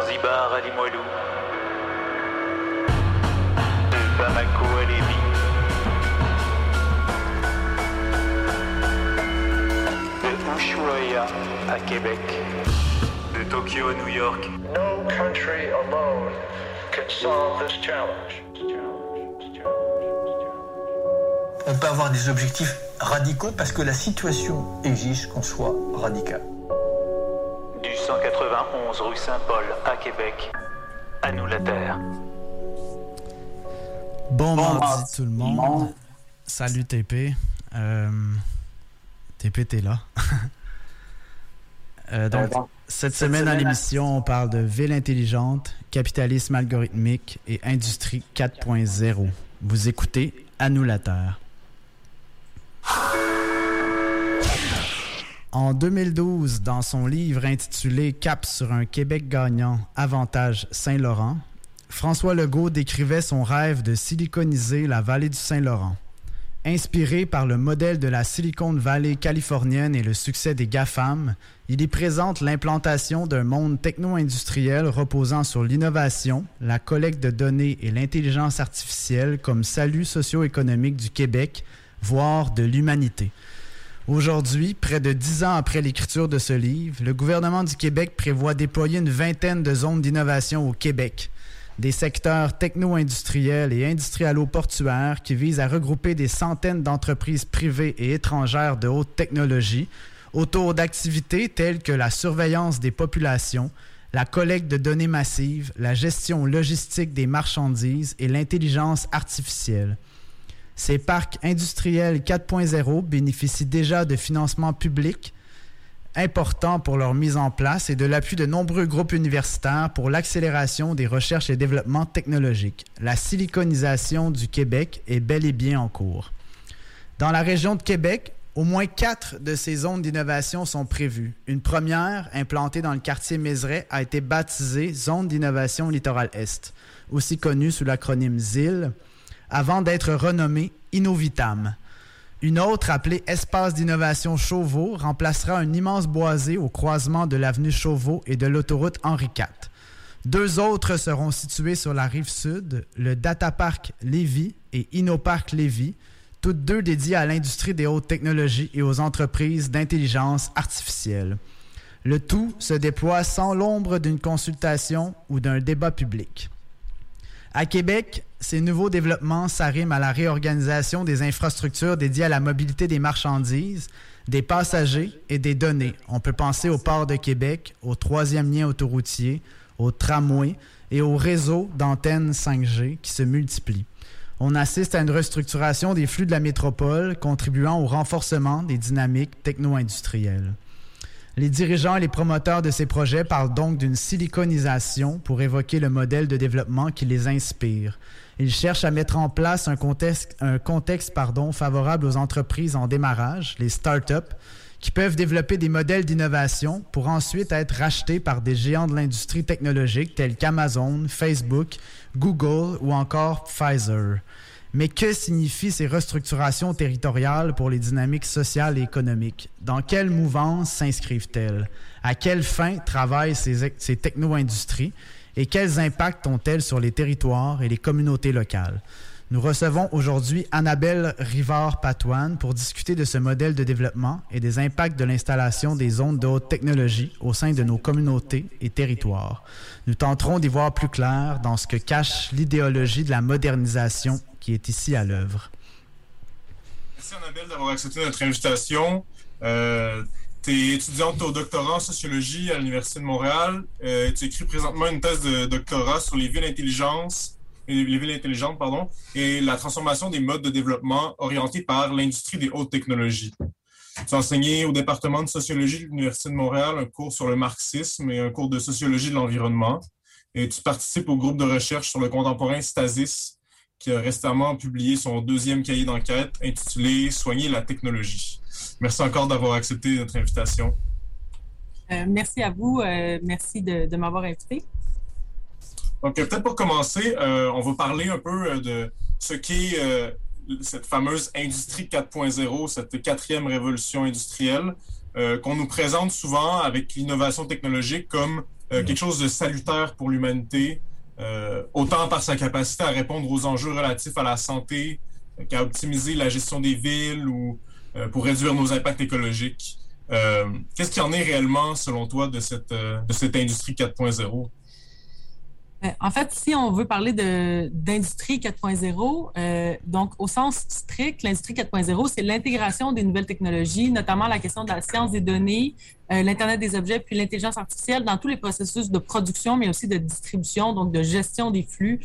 Zanzibar à Limoilou, de Bamako à Lévis, de Ushuaia à Québec, de Tokyo à New York. No country alone can solve this challenge. On peut avoir des objectifs radicaux parce que la situation exige qu'on soit radical. Du 191 rue Saint-Paul à Québec, à nous la terre. Bon, mardi tout le monde. Salut TP. Euh, TP, t'es là. Euh, donc, cette semaine à l'émission, on parle de ville intelligente, capitalisme algorithmique et industrie 4.0. Vous écoutez À nous la Terre. En 2012, dans son livre intitulé Cap sur un Québec gagnant, Avantage Saint-Laurent, François Legault décrivait son rêve de siliconiser la vallée du Saint-Laurent. Inspiré par le modèle de la Silicon Valley californienne et le succès des GAFAM, il y présente l'implantation d'un monde techno-industriel reposant sur l'innovation, la collecte de données et l'intelligence artificielle comme salut socio-économique du Québec, voire de l'humanité. Aujourd'hui, près de dix ans après l'écriture de ce livre, le gouvernement du Québec prévoit déployer une vingtaine de zones d'innovation au Québec des secteurs techno-industriels et industrialo-portuaires qui visent à regrouper des centaines d'entreprises privées et étrangères de haute technologie autour d'activités telles que la surveillance des populations, la collecte de données massives, la gestion logistique des marchandises et l'intelligence artificielle. Ces parcs industriels 4.0 bénéficient déjà de financements publics important pour leur mise en place et de l'appui de nombreux groupes universitaires pour l'accélération des recherches et développements technologiques. La siliconisation du Québec est bel et bien en cours. Dans la région de Québec, au moins quatre de ces zones d'innovation sont prévues. Une première, implantée dans le quartier Mézeray, a été baptisée Zone d'innovation littoral Est, aussi connue sous l'acronyme ZIL, avant d'être renommée Innovitam. Une autre, appelée Espace d'innovation Chauveau, remplacera un immense boisé au croisement de l'avenue Chauveau et de l'autoroute Henri IV. Deux autres seront situés sur la rive sud, le Data Park Lévis et InnoPark Lévis, toutes deux dédiées à l'industrie des hautes technologies et aux entreprises d'intelligence artificielle. Le tout se déploie sans l'ombre d'une consultation ou d'un débat public. À Québec, ces nouveaux développements s'arriment à la réorganisation des infrastructures dédiées à la mobilité des marchandises, des passagers et des données. On peut penser au port de Québec, au troisième lien autoroutier, au tramway et au réseau d'antennes 5G qui se multiplient. On assiste à une restructuration des flux de la métropole, contribuant au renforcement des dynamiques techno-industrielles. Les dirigeants et les promoteurs de ces projets parlent donc d'une siliconisation pour évoquer le modèle de développement qui les inspire. Ils cherchent à mettre en place un contexte, favorable aux entreprises en démarrage, les start-up, qui peuvent développer des modèles d'innovation pour ensuite être rachetés par des géants de l'industrie technologique tels qu'Amazon, Facebook, Google ou encore Pfizer. Mais que signifient ces restructurations territoriales pour les dynamiques sociales et économiques? Dans quelle mouvance s'inscrivent-elles? À quelle fin travaillent ces, ces techno-industries? Et quels impacts ont-elles sur les territoires et les communautés locales? Nous recevons aujourd'hui Annabelle Rivard-Patoine pour discuter de ce modèle de développement et des impacts de l'installation des zones de haute technologie au sein de nos communautés et territoires. Nous tenterons d'y voir plus clair dans ce que cache l'idéologie de la modernisation qui est ici à l'œuvre. Merci Annabelle d'avoir accepté notre invitation. Euh, tu es étudiante au doctorat en sociologie à l'Université de Montréal. Euh, tu écris présentement une thèse de doctorat sur les villes intelligentes et la transformation des modes de développement orientés par l'industrie des hautes technologies. Tu as enseigné au département de sociologie de l'Université de Montréal un cours sur le marxisme et un cours de sociologie de l'environnement. Et tu participes au groupe de recherche sur le contemporain Stasis, qui a récemment publié son deuxième cahier d'enquête intitulé Soigner la technologie. Merci encore d'avoir accepté notre invitation. Euh, merci à vous. Euh, merci de, de m'avoir invité. Donc, peut-être pour commencer, euh, on va parler un peu de ce qu'est cette fameuse industrie 4.0, cette quatrième révolution industrielle. qu'on nous présente souvent avec l'innovation technologique comme quelque chose de salutaire pour l'humanité, autant par sa capacité à répondre aux enjeux relatifs à la santé qu'à optimiser la gestion des villes ou pour réduire nos impacts écologiques. Qu'est-ce qu'il en est réellement, selon toi, de cette, de cette industrie 4.0? Euh, en fait, si on veut parler d'industrie 4.0, euh, donc au sens strict, l'industrie 4.0, c'est l'intégration des nouvelles technologies, notamment la question de la science des données, euh, l'Internet des objets, puis l'intelligence artificielle dans tous les processus de production, mais aussi de distribution, donc de gestion des flux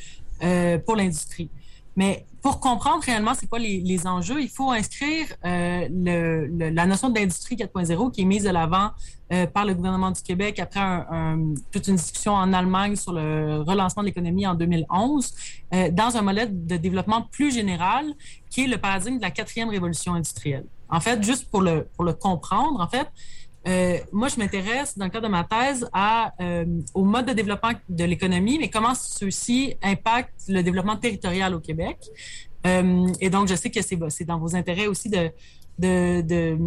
pour l'industrie. Mais pour comprendre réellement c'est quoi les, les, enjeux, il faut inscrire euh, le, le, la notion d'industrie 4.0 qui est mise de l'avant euh, par le gouvernement du Québec après un, un, toute une discussion en Allemagne sur le relancement de l'économie en 2011, euh, dans un modèle de développement plus général qui est le paradigme de la quatrième révolution industrielle. En fait, juste pour le, pour le comprendre, en fait, euh, moi, je m'intéresse, dans le cadre de ma thèse, à, euh, au mode de développement de l'économie, mais comment ceux-ci impactent le développement territorial au Québec. Euh, et donc, je sais que c'est dans vos intérêts aussi de, de, de,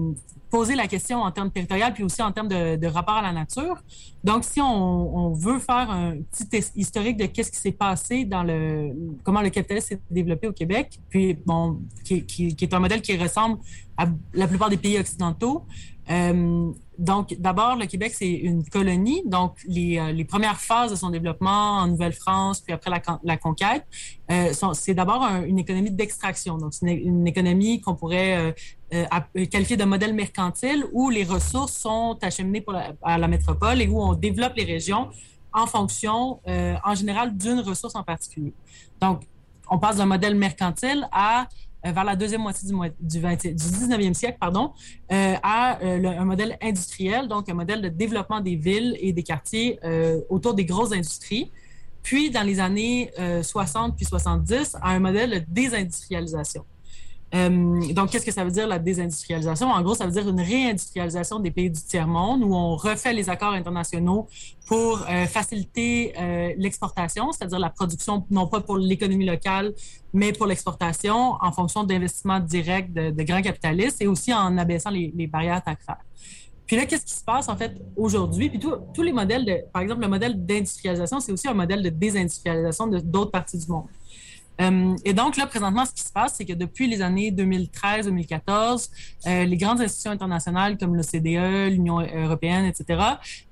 poser la question en termes territorial, puis aussi en termes de, de rapport à la nature. Donc, si on, on veut faire un petit historique de qu'est-ce qui s'est passé dans le comment le capitalisme s'est développé au Québec, puis bon, qui, qui, qui, est un modèle qui ressemble à la plupart des pays occidentaux. Euh, donc, d'abord, le Québec, c'est une colonie. Donc, les, euh, les, premières phases de son développement en Nouvelle-France, puis après la, conquête, euh, c'est d'abord un, une économie d'extraction. Donc, c'est une, économie qu'on pourrait qualifier de modèle mercantile où les ressources sont acheminées pour à la métropole et où on développe les régions en fonction, en général, d'une ressource en particulier. Donc, on passe d'un modèle mercantile à vers la deuxième moitié du, du, 20, du 19e siècle, pardon, euh, à euh, un modèle industriel, donc un modèle de développement des villes et des quartiers euh, autour des grosses industries. Puis, dans les années 60 puis 70, à un modèle de désindustrialisation. Euh, donc, qu'est-ce que ça veut dire la désindustrialisation? En gros, ça veut dire une réindustrialisation des pays du tiers-monde où on refait les accords internationaux pour euh, faciliter euh, l'exportation, c'est-à-dire la production, non pas pour l'économie locale, mais pour l'exportation en fonction d'investissements directs de, grands capitalistes et aussi en abaissant les, les barrières tarifaires. Puis là, qu'est-ce qui se passe en fait aujourd'hui? Puis tous les modèles, de, par exemple, le modèle d'industrialisation, c'est aussi un modèle de désindustrialisation d'autres parties du monde. Euh, et donc là, présentement, ce qui se passe, c'est que depuis les années 2013-2014, euh, les grandes institutions internationales comme l'OCDE, l'Union européenne, etc.,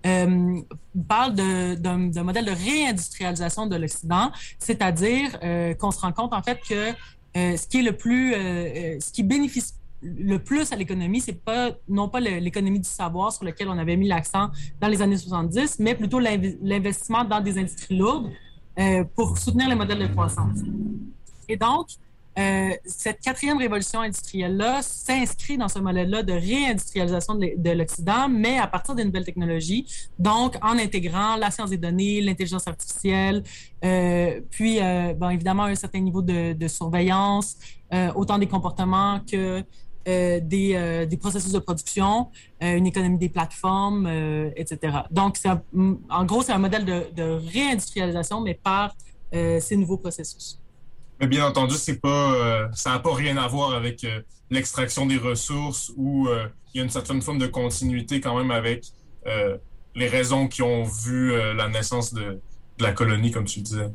euh, parlent d'un modèle de réindustrialisation de l'Occident, c'est-à-dire qu'on se rend compte en fait que ce qui est le plus, ce qui bénéficie le plus à l'économie, c'est pas non pas l'économie du savoir sur lequel on avait mis l'accent dans les années 70, mais plutôt l'investissement dans des industries lourdes euh, pour soutenir les modèles de croissance. Et donc, euh, cette quatrième révolution industrielle-là s'inscrit dans ce modèle-là de réindustrialisation de, de l'Occident, mais à partir des nouvelles technologies, donc en intégrant la science des données, l'intelligence artificielle, euh, puis, bon, évidemment, un certain niveau de, surveillance, autant des comportements que euh, des, euh, des, processus de production, euh, une économie des plateformes, etc. Donc, un, en gros, c'est un modèle de, réindustrialisation, mais par ces nouveaux processus. Mais bien entendu, c'est pas, ça n'a pas rien à voir avec l'extraction des ressources où il y a une certaine forme de continuité quand même avec les raisons qui ont vu la naissance de, de la colonie, comme tu disais.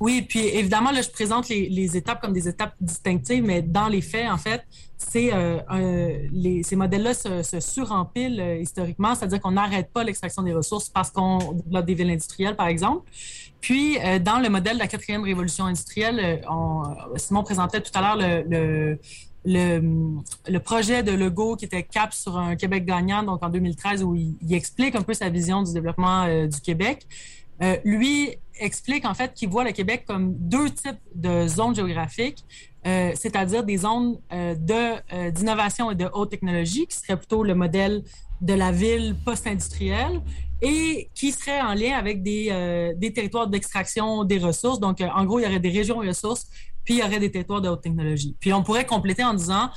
Oui, puis évidemment, là, je présente les, étapes comme des étapes distinctives, mais dans les faits, en fait, c'est euh, les, ces modèles-là se, se surempilent euh, historiquement, c'est-à-dire qu'on n'arrête pas l'extraction des ressources parce qu'on développe des villes industrielles, par exemple. Puis, euh, dans le modèle de la quatrième révolution industrielle, euh, on, Simon présentait tout à l'heure le, le le, projet de Legault qui était cap sur un Québec gagnant, donc en 2013, où il, il explique un peu sa vision du développement euh, du Québec. Euh, lui explique en fait qu'il voit le Québec comme deux types de zones géographiques, euh, c'est-à-dire des zones euh, de d'innovation et de haute technologie, qui serait plutôt le modèle de la ville post-industrielle, et qui serait en lien avec des, des territoires d'extraction des ressources. Donc, en gros, il y aurait des régions ressources, puis il y aurait des territoires de haute technologie. Puis on pourrait compléter en disant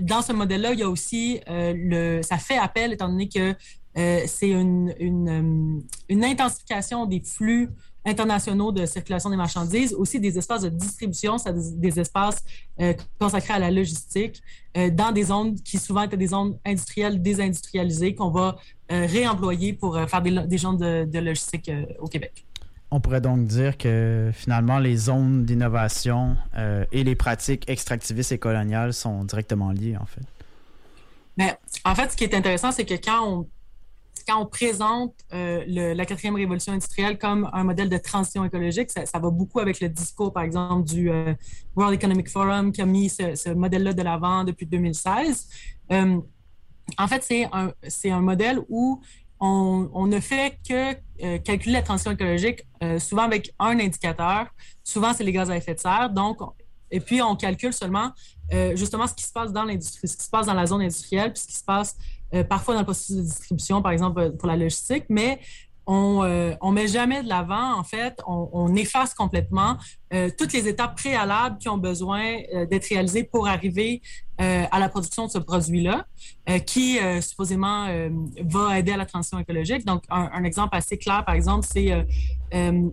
dans ce modèle-là, il y a aussi le, ça fait appel, étant donné que euh, c'est une, une, euh, une, intensification des flux internationaux de circulation des marchandises, aussi des espaces de distribution, c'est des espaces consacrés à la logistique, dans des zones qui souvent étaient des zones industrielles désindustrialisées qu'on va réemployer pour faire des, des zones de, de logistique au Québec. On pourrait donc dire que finalement, les zones d'innovation euh, et les pratiques extractivistes et coloniales sont directement liées, en fait. Mais en fait, ce qui est intéressant, c'est que quand on, quand on présente euh, la quatrième révolution industrielle comme un modèle de transition écologique, ça, va beaucoup avec le discours, par exemple, du euh, World Economic Forum qui a mis ce, modèle-là de l'avant depuis 2016. en fait, c'est un, modèle où on, ne fait que euh, calculer la transition écologique euh, souvent avec un indicateur. Souvent, c'est les gaz à effet de serre. Donc, et puis, on calcule seulement euh, justement ce qui se passe dans l'industrie, ce qui se passe dans la zone industrielle, puis ce qui se passe parfois dans le processus de distribution, par exemple pour la logistique. Mais on ne met jamais de l'avant, en fait, on, efface complètement toutes les étapes préalables qui ont besoin d'être réalisées pour arriver euh, à la production de ce produit-là, euh, qui euh, supposément va aider à la transition écologique. Donc, un, exemple assez clair, par exemple, c'est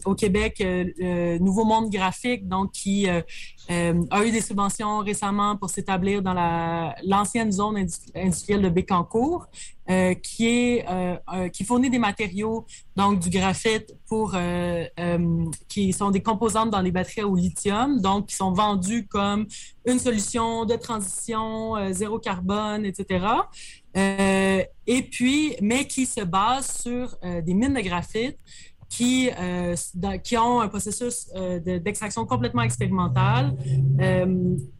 au Québec, le Nouveau Monde Graphique, donc qui a eu des subventions récemment pour s'établir dans l'ancienne zone industrielle de Bécancour, qui fournit des matériaux, donc du graphite pour qui sont des composantes dans les batteries au lithium, donc qui sont vendus comme une solution de transition euh, zéro carbone, etc. Euh, et puis, mais qui se base sur euh, des mines de graphite qui, qui ont un processus d'extraction complètement expérimental.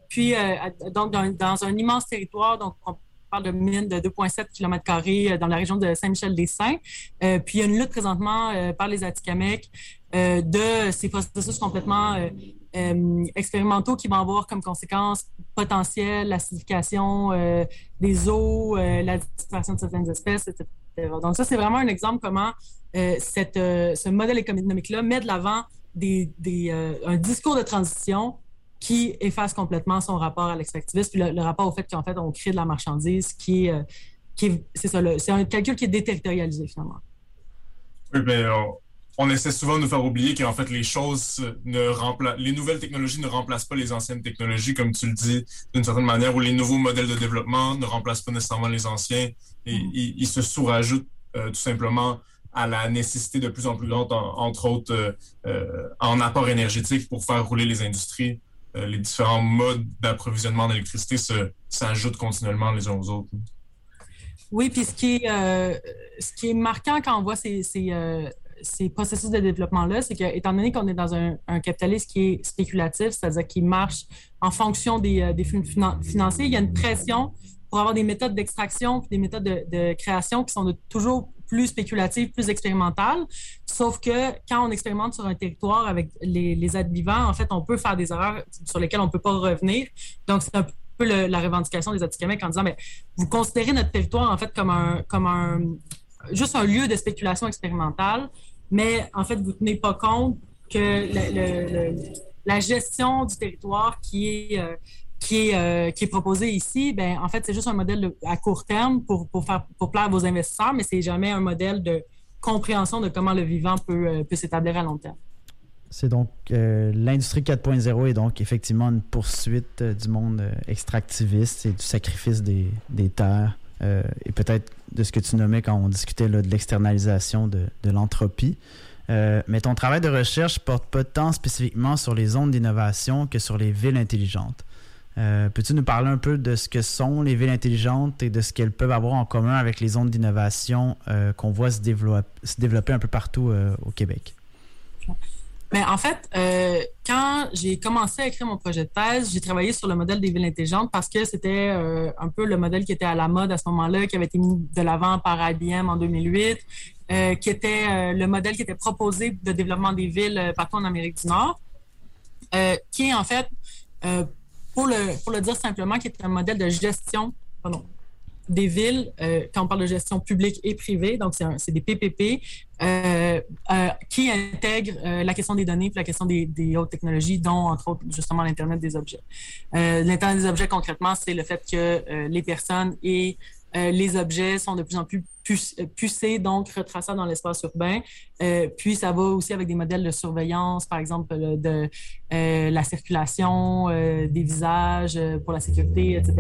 puis, donc, dans, un immense territoire, donc on parle de mines de 2,7 km dans la région de Saint-Michel-des-Saints. puis, il y a une lutte présentement par les Atikamekw de ces processus complètement euh, expérimentaux qui vont avoir comme conséquence potentielle l'acidification euh, des eaux, euh, la disparition de certaines espèces, etc. Donc ça, c'est vraiment un exemple comment cette, ce modèle économique-là met de l'avant des, des un discours de transition qui efface complètement son rapport à l'extractivisme, puis le, rapport au fait qu'en fait, on crée de la marchandise qui est, qui c'est ça, c'est un calcul qui est déterritorialisé finalement. Oui, bien, on essaie souvent de nous faire oublier qu'en fait, les choses ne remplacent, les nouvelles technologies ne remplacent pas les anciennes technologies, comme tu le dis, d'une certaine manière, ou les nouveaux modèles de développement ne remplacent pas nécessairement les anciens et mm. ils, se sous-rajoutent euh, tout simplement à la nécessité de plus en plus grande, entre autres, euh, euh, en apport énergétique pour faire rouler les industries. les différents modes d'approvisionnement d'électricité s'ajoutent continuellement les uns aux autres. Oui, puis ce qui est, ce qui est marquant quand on voit ces, ces processus de développement-là, c'est qu'étant donné qu'on est dans un, capitalisme qui est spéculatif, c'est-à-dire qui marche en fonction des, euh, flux financiers, il y a une pression pour avoir des méthodes d'extraction des méthodes de, création qui sont toujours plus spéculatives, plus expérimentales. Sauf que quand on expérimente sur un territoire avec les, les êtres vivants, en fait, on peut faire des erreurs sur lesquelles on ne peut pas revenir. Donc, c'est un peu la revendication des Atikamekw en disant, mais vous considérez notre territoire, en fait, comme un, comme un, juste un lieu de spéculation expérimentale mais en fait, vous ne tenez pas compte que la gestion du territoire qui est, euh, qui est, euh, qui est proposée ici, ben, en fait, c'est juste un modèle à court terme pour, pour, faire, pour plaire à vos investisseurs, mais c'est jamais un modèle de compréhension de comment le vivant peut, euh, peut s'établir à long terme. C'est donc l'industrie 4.0 est donc effectivement une poursuite du monde extractiviste et du sacrifice des, des terres euh, et peut-être de ce que tu nommais quand on discutait de l'externalisation de, l'entropie. Euh, mais ton travail de recherche porte pas tant spécifiquement sur les zones d'innovation que sur les villes intelligentes. Euh, peux-tu nous parler un peu de ce que sont les villes intelligentes et de ce qu'elles peuvent avoir en commun avec les zones d'innovation qu'on voit se, se, développer un peu partout au Québec? Mais en fait, euh, quand j'ai commencé à écrire mon projet de thèse, j'ai travaillé sur le modèle des villes intelligentes parce que c'était euh, un peu le modèle qui était à la mode à ce moment-là, qui avait été mis de l'avant par IBM en 2008, euh, qui était le modèle qui était proposé de développement des villes partout en Amérique du Nord, qui est en fait, pour, le, dire simplement, qui est un modèle de gestion, des villes, euh, quand on parle de gestion publique et privée, donc c'est des PPP, euh, euh, qui intègrent la question des données et la question des, hautes technologies, dont entre autres justement l'Internet des objets. L'Internet des objets, concrètement, c'est le fait que les personnes et les objets sont de plus en plus pucé, donc retraçable dans l'espace urbain. puis ça va aussi avec des modèles de surveillance, par exemple de la circulation des visages pour la sécurité, etc.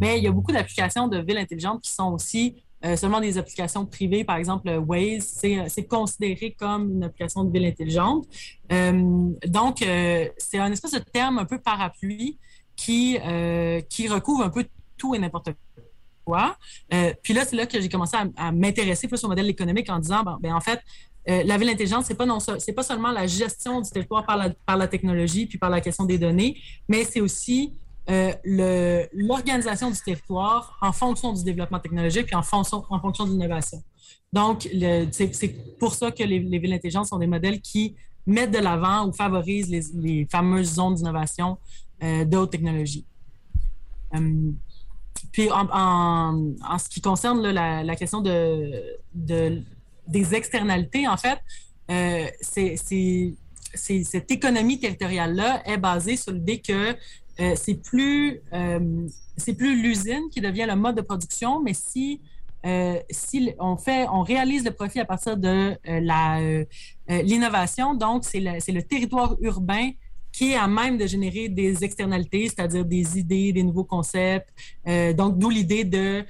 Mais il y a beaucoup d'applications de villes intelligentes qui sont aussi euh, seulement des applications privées, par exemple Waze, c'est considéré comme une application de ville intelligente. Euh, donc, euh, c'est un espèce de terme un peu parapluie qui, qui recouvre un peu tout et n'importe quoi. Puis là, c'est là que j'ai commencé à, m'intéresser plus au modèle économique en disant, ben, en fait, la ville intelligente, c'est pas pas seulement la gestion du territoire par la, par la technologie puis par la question des données, mais c'est aussi euh, l'organisation du territoire en fonction du développement technologique puis en fonction, en fonction de l'innovation. Donc, c'est pour ça que les, villes intelligentes sont des modèles qui mettent de l'avant ou favorisent les, les, fameuses zones d'innovation euh, de haute technologie. Euh, puis, en, ce qui concerne la, question de, de, des externalités, en fait, euh, c'est cette économie territoriale-là est basée sur l'idée que euh, c'est plus, euh, c'est plus l'usine qui devient le mode de production, mais si euh, si on fait, on réalise le profit à partir de l'innovation, donc c'est le, le territoire urbain qui est à même de générer des externalités, c'est-à-dire des idées, des nouveaux concepts. donc, d'où l'idée de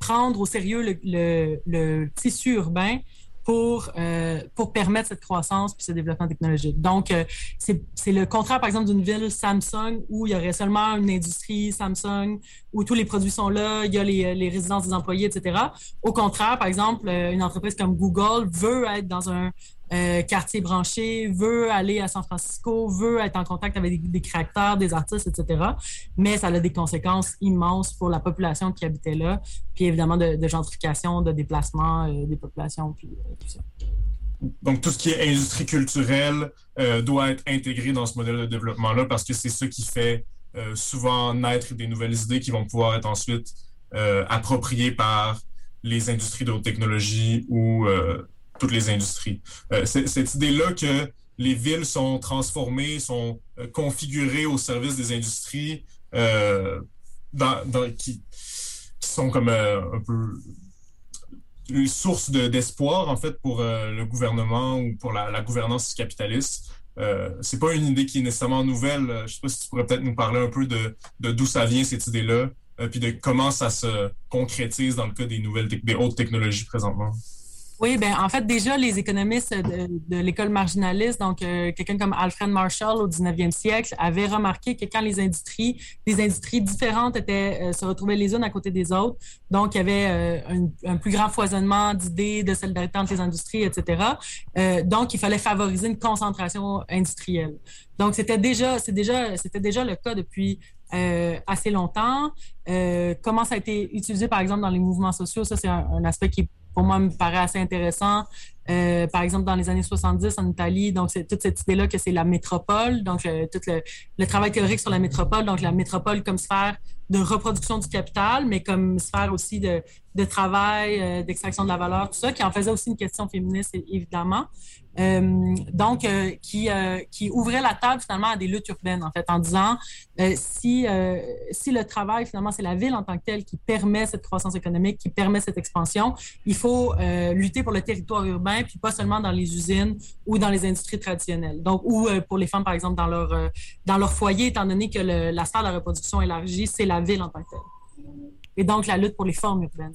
prendre au sérieux le, tissu urbain pour, euh, pour permettre cette croissance puis ce développement technologique. Donc, euh, c'est le contraire, par exemple, d'une ville Samsung où il y aurait seulement une industrie Samsung, où tous les produits sont là, il y a les, résidences des employés, etc. Au contraire, par exemple, euh, une entreprise comme Google veut être dans un euh, quartier branché, veut aller à San Francisco, veut être en contact avec des, créateurs, des artistes, etc. Mais ça a des conséquences immenses pour la population qui habitait là, puis évidemment de, gentrification, de déplacement euh, des populations, puis euh, tout ça. Donc, tout ce qui est industrie culturelle doit être intégré dans ce modèle de développement-là parce que c'est ça qui fait souvent naître des nouvelles idées qui vont pouvoir être ensuite appropriées par les industries de haute technologie ou toutes les industries. Euh, cette idée-là que les villes sont transformées, sont euh, configurées au service des industries euh, qui, sont comme un peu une source d'espoir en fait pour le gouvernement ou pour la, gouvernance capitaliste. Euh, c'est pas une idée qui est nécessairement nouvelle. Je sais pas si tu pourrais peut-être nous parler un peu de d'où ça vient cette idée-là, puis de comment ça se concrétise dans le cas des nouvelles des hautes technologies présentement. Oui, ben en fait, déjà, les économistes de, l'école marginaliste, donc euh, quelqu'un comme Alfred Marshall au 19e siècle, avaient remarqué que quand les industries, des industries différentes étaient, euh, se retrouvaient les unes à côté des autres, donc il y avait euh, un, plus grand foisonnement d'idées, de solidarité entre les industries, etc. donc, il fallait favoriser une concentration industrielle. Donc, c'était déjà, c'est déjà, c'était déjà le cas depuis assez longtemps. comment ça a été utilisé, par exemple, dans les mouvements sociaux, ça, c'est un, un aspect qui est pour moi, me paraît assez intéressant. Euh, par exemple, dans les années 70 en Italie, donc c'est toute cette idée-là que c'est la métropole, donc euh, tout le, travail théorique sur la métropole, donc la métropole comme sphère de reproduction du capital, mais comme sphère aussi de, de travail, euh, d'extraction de la valeur, tout ça, qui en faisait aussi une question féministe, évidemment. Euh, donc, euh, qui, qui ouvrait la table finalement à des luttes urbaines, en fait, en disant si, si le travail, finalement, c'est la ville en tant que telle qui permet cette croissance économique, qui permet cette expansion, il faut lutter pour le territoire urbain, puis pas seulement dans les usines ou dans les industries traditionnelles. Donc, ou pour les femmes, par exemple, dans leur, dans leur foyer, étant donné que le, la sphère de reproduction élargie, c'est la ville en tant que telle. Et donc, la lutte pour les formes urbaines.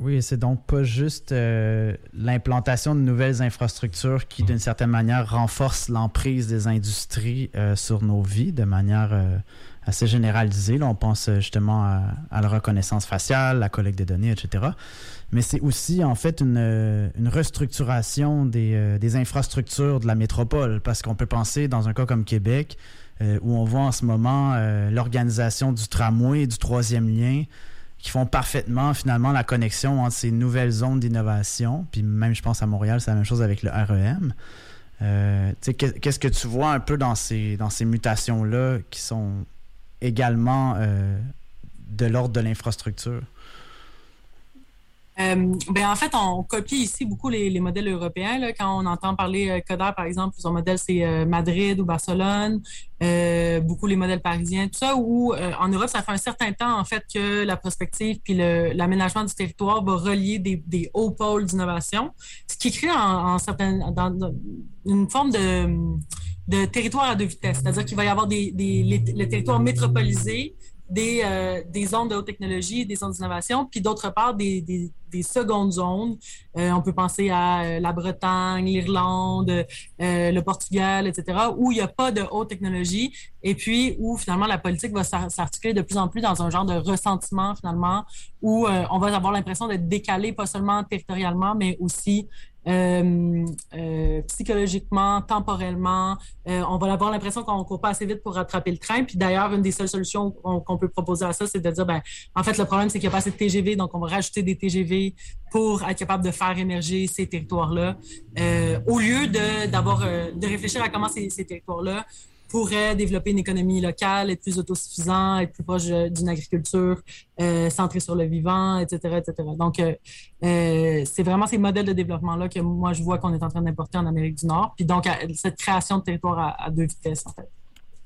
Oui, c'est donc pas juste euh, l'implantation de nouvelles infrastructures qui, d'une certaine manière, renforcent l'emprise des industries euh, sur nos vies de manière euh, assez généralisée. Là, on pense justement à, la reconnaissance faciale, la collecte des données, etc. Mais c'est aussi, en fait, une, restructuration des, des, infrastructures de la métropole, parce qu'on peut penser, dans un cas comme Québec, où on voit en ce moment l'organisation du tramway du troisième lien qui font parfaitement finalement la connexion entre ces nouvelles zones d'innovation. Puis même, je pense à Montréal, c'est la même chose avec le REM. Euh, Qu'est-ce que tu vois un peu dans ces, mutations-là qui sont également euh, de l'ordre de l'infrastructure? Euh, ben, en fait, on copie ici beaucoup les, les modèles européens. Là. Quand on entend parler euh, Coder, par exemple, son modèle, c'est euh, Madrid ou Barcelone, euh, beaucoup les modèles parisiens, tout ça, où euh, en Europe, ça fait un certain temps, en fait, que la prospective puis l'aménagement du territoire va relier des, des hauts pôles d'innovation, ce qui crée en, en certaines, dans, dans une forme de, de territoire à deux vitesses. C'est-à-dire qu'il va y avoir des, des, les, le territoire métropolisé des, euh, des zones de haute technologie, des zones d'innovation, puis d'autre part, des, des, des, secondes zones. Euh, on peut penser à euh, la Bretagne, l'Irlande, euh, le Portugal, etc., où il n'y a pas de haute technologie, et puis où finalement la politique va s'articuler de plus en plus dans un genre de ressentiment, finalement, où euh, on va avoir l'impression d'être décalé, pas seulement territorialement, mais aussi psychologiquement, temporellement. Euh, on va avoir l'impression qu'on ne court pas assez vite pour rattraper le train. Puis d'ailleurs, une des seules solutions qu'on peut proposer à ça, c'est de dire, ben, en fait, le problème, c'est qu'il n'y a pas assez de TGV, donc on va rajouter des TGV pour être capable de faire émerger ces territoires-là, euh, au lieu de, d'avoir, euh, de réfléchir à comment ces, ces territoires-là pourrait développer une économie locale, être plus autosuffisant, être plus proche d'une agriculture euh, centrée sur le vivant, etc., etc. Donc, euh, euh, c'est vraiment ces modèles de développement-là que moi, je vois qu'on est en train d'importer en Amérique du Nord. Puis donc, cette création de territoire à, deux vitesses, en fait.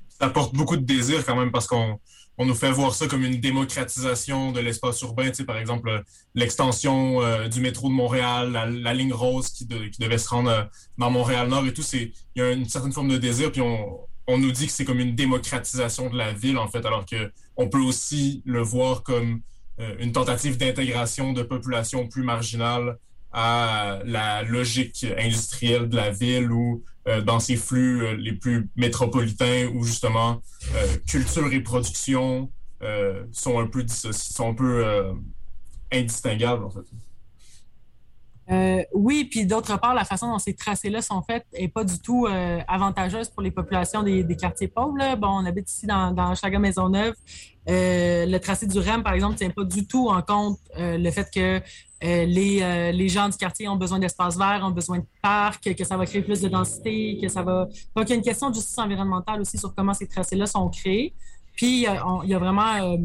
Ça apporte beaucoup de désir quand même parce qu'on on nous fait voir ça comme une démocratisation de l'espace urbain. Tu sais, par exemple, l'extension euh, du métro de Montréal, la, ligne rose qui, devait se rendre dans Montréal-Nord et tout. Il y a une certaine forme de désir, puis on, on nous dit que c'est comme une démocratisation de la ville, en fait, alors que on peut aussi le voir comme euh, une tentative d'intégration de populations plus marginales à la logique industrielle de la ville ou euh, dans ses flux euh, les plus métropolitains où justement culture et production sont un peu sont un peu indistinguables en fait. Euh, oui, puis d'autre part, la façon dont ces tracés-là sont faits n'est pas du tout euh, avantageuse pour les populations des, quartiers pauvres. Bon, on habite ici dans, dans Chaga-Maisonneuve. Euh, le tracé du REM, par exemple, ne tient pas du tout en compte le fait que les, gens du quartier ont besoin d'espaces verts, ont besoin de parcs, que ça va créer plus de densité, que ça va... Donc, il y a une question de justice environnementale aussi sur comment ces tracés-là sont créés. Puis, il y a vraiment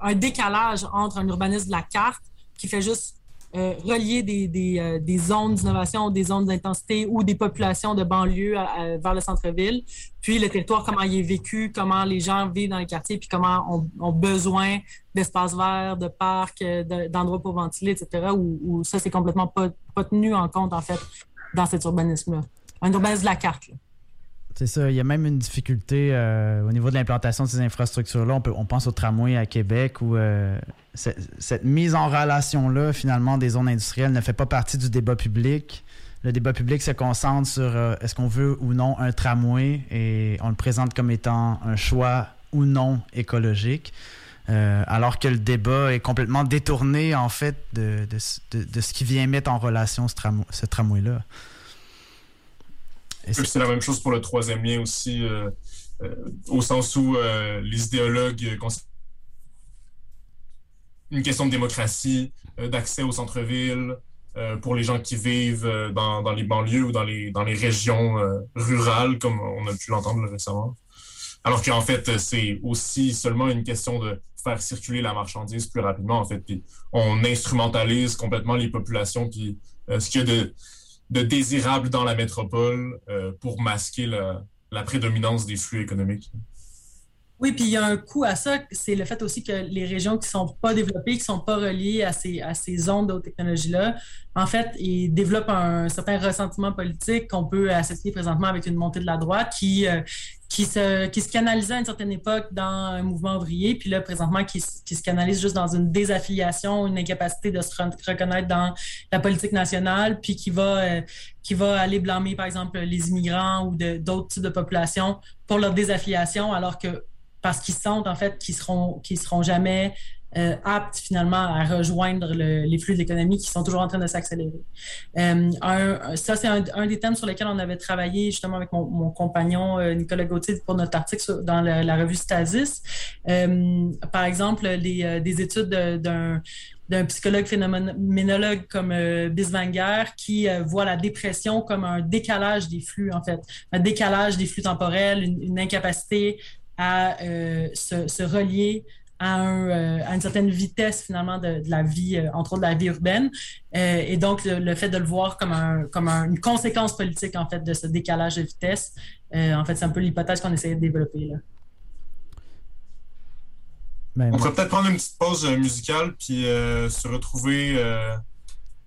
un décalage entre un urbanisme de la carte qui fait juste euh, relier des, des, euh, des zones d'innovation, des zones d'intensité ou des populations de banlieue vers le centre-ville, puis le territoire, comment il est vécu, comment les gens vivent dans les quartiers, puis comment ont, ont besoin d'espaces verts, de parcs, d'endroits pour ventiler, etc., où, où ça, c'est complètement pas, pas tenu en compte, en fait, dans cet urbanisme-là. Un urbanisme de la carte, là. C'est ça. Il y a même une difficulté euh, au niveau de l'implantation de ces infrastructures-là. On, pense au tramway à Québec où euh, cette mise en relation-là, finalement, des zones industrielles ne fait pas partie du débat public. Le débat public se concentre sur euh, est-ce qu'on veut ou non un tramway et on le présente comme étant un choix ou non écologique. Alors que le débat est complètement détourné, en fait, de, ce qui vient mettre en relation ce tramway-là. C'est la même chose pour le troisième lien aussi, euh, euh, au sens où euh, les idéologues une question de démocratie, d'accès au centre-ville pour les gens qui vivent dans, dans, les banlieues ou dans les, dans les régions rurales, comme on a pu l'entendre récemment. Alors qu'en fait, c'est aussi seulement une question de faire circuler la marchandise plus rapidement, en fait. Puis on instrumentalise complètement les populations, puis ce qu'il y a de de désirable dans la métropole euh, pour masquer la, la, prédominance des flux économiques. Oui, puis il y a un coût à ça, c'est le fait aussi que les régions qui ne sont pas développées, qui ne sont pas reliées à ces, à ces zones de haute technologie-là, en fait, ils développent un certain ressentiment politique qu'on peut associer présentement avec une montée de la droite qui, euh, qui se, qui se canalisait à une certaine époque dans un mouvement ouvrier, puis là, présentement, qui, qui se canalise juste dans une désaffiliation, une incapacité de se reconnaître dans la politique nationale, puis qui va, euh, qui va aller blâmer, par exemple, les immigrants ou d'autres types de populations pour leur désaffiliation, alors que parce qu'ils sentent, en fait, qu'ils seront, qu'ils seront jamais euh, aptes finalement à rejoindre le, les flux de l'économie qui sont toujours en train de s'accélérer. Euh, ça, c'est un, un, des thèmes sur lesquels on avait travaillé justement avec mon, mon compagnon euh, Nicolas Gauthier pour notre article sur, dans la, la, revue Stasis. Euh, par exemple, les, euh, des études d'un d'un psychologue phénoménologue comme euh, Biswanger qui euh, voit la dépression comme un décalage des flux, en fait, un décalage des flux temporels, une, une incapacité à euh, se, se, relier à, une certaine vitesse finalement de, la vie, entre autres de la vie urbaine. et donc, le, fait de le voir comme, un, comme une conséquence politique, en fait, de ce décalage de vitesse, en fait, c'est un peu l'hypothèse qu'on essayait de développer. Là. Ben, On pourrait peut-être prendre une petite pause musicale puis se retrouver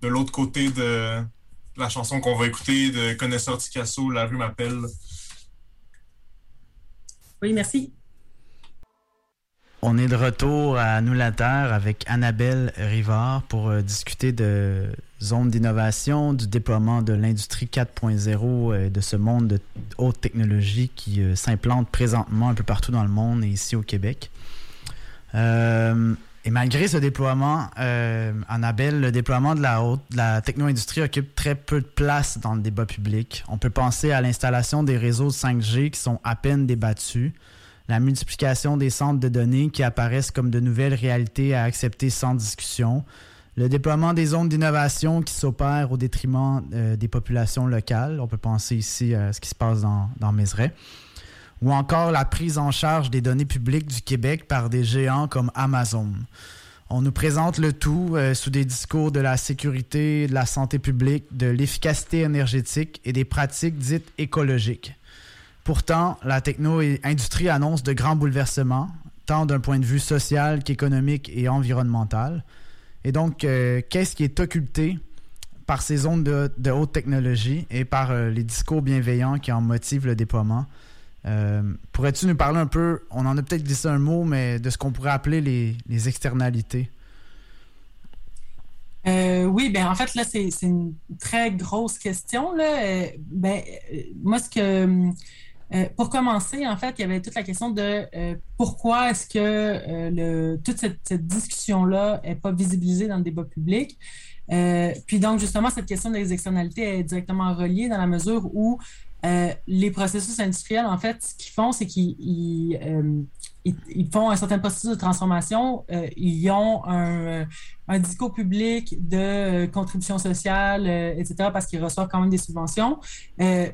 de l'autre côté de la chanson qu'on va écouter de Connaisseur Ticasso, La rue m'appelle. Oui, merci. On est de retour à Nous la Terre avec Annabelle Rivard pour euh, discuter de zones d'innovation, du déploiement de l'industrie 4.0 et de ce monde de haute technologie qui euh, s'implante présentement un peu partout dans le monde et ici au Québec. Euh, et malgré ce déploiement, euh, Annabelle, le déploiement de la, haute, de la techno-industrie occupe très peu de place dans le débat public. On peut penser à l'installation des réseaux 5G qui sont à peine débattus, la multiplication des centres de données qui apparaissent comme de nouvelles réalités à accepter sans discussion, le déploiement des zones d'innovation qui s'opèrent au détriment euh, des populations locales. On peut penser ici à ce qui se passe dans, dans ou encore la prise en charge des données publiques du Québec par des géants comme Amazon. On nous présente le tout euh, sous des discours de la sécurité, de la santé publique, de l'efficacité énergétique et des pratiques dites écologiques. Pourtant, la techno-industrie annonce de grands bouleversements, tant d'un point de vue social qu'économique et environnemental. Et donc, euh, qu'est-ce qui est occulté par ces zones de, haute technologie et par euh, les discours bienveillants qui en motivent le déploiement? Euh, pourrais-tu nous parler un peu, on en a peut-être glissé un mot, mais de ce qu'on pourrait appeler les, externalités? Oui, ben en fait, là, c'est une très grosse question. Là. Ben, moi, ce que. Pour commencer, en fait, il y avait toute la question de pourquoi est-ce que le, toute cette, cette discussion-là n'est pas visibilisée dans le débat public. puis donc, justement, cette question des externalités est directement reliée dans la mesure où euh, les processus industriels, en fait, ce qu'ils font, c'est qu'ils euh, font un certain processus de transformation. Euh, ils ont un, discours public de contribution sociale, etc., parce qu'ils reçoivent quand même des subventions.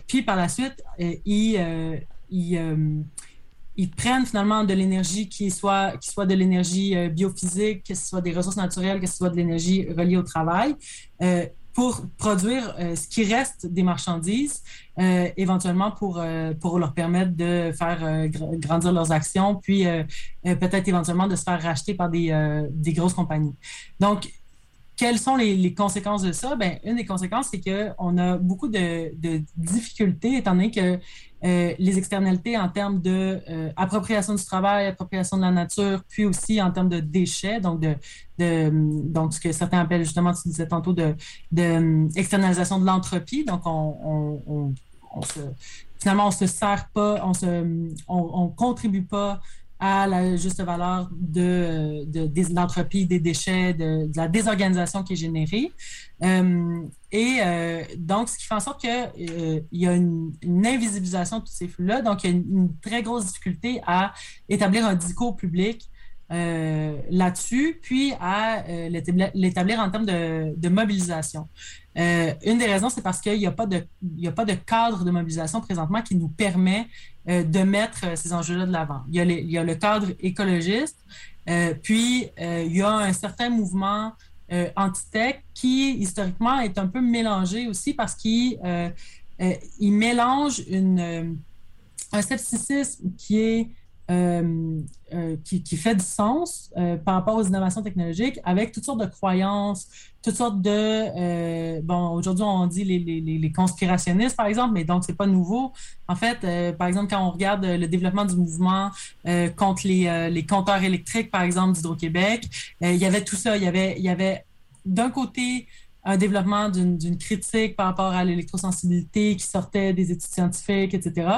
puis par la suite, ils, prennent finalement de l'énergie qui soit, qui soit de l'énergie biophysique, que ce soit des ressources naturelles, que ce soit de l'énergie reliée au travail pour produire euh, ce qui reste des marchandises, euh, éventuellement pour, euh, pour leur permettre de faire grandir leurs actions, puis peut-être éventuellement de se faire racheter par des, des grosses compagnies. Donc, quelles sont les, conséquences de ça? Bien, une des conséquences, c'est qu'on a beaucoup de, difficultés, étant donné que euh, les externalités en termes de euh, appropriation du travail, appropriation de la nature, puis aussi en termes de déchets, donc de, donc ce que certains appellent justement, tu disais tantôt, de, de externalisation de l'entropie. Donc, on, se, finalement, on se sert pas, on se, on, contribue pas à la juste valeur de, l'entropie, des déchets, de, la désorganisation qui est générée. Euh, et euh, donc, ce qui fait en sorte qu'il euh, y a une, invisibilisation de tous ces flux-là. Donc, il y a une, très grosse difficulté à établir un discours public là-dessus, puis à l'établir en termes de, mobilisation. une des raisons, c'est parce qu'il n'y a pas de cadre de mobilisation présentement qui nous permet euh, de mettre euh, ces enjeux-là de l'avant. Il, y a le cadre écologiste, euh, puis il y a un certain mouvement anti-tech qui, historiquement, est un peu mélangé aussi parce qu'il il mélange un scepticisme qui est euh, euh, qui, fait du sens euh, par rapport aux innovations technologiques avec toutes sortes de croyances, toutes sortes de... bon, aujourd'hui, on dit les, conspirationnistes, par exemple, mais donc, c'est pas nouveau. En fait, par exemple, quand on regarde le développement du mouvement contre les, les compteurs électriques, par exemple, d'Hydro-Québec, il y avait tout ça. Il y avait, il y avait d'un côté un développement d'une critique par rapport à l'électrosensibilité qui sortait des études scientifiques, etc.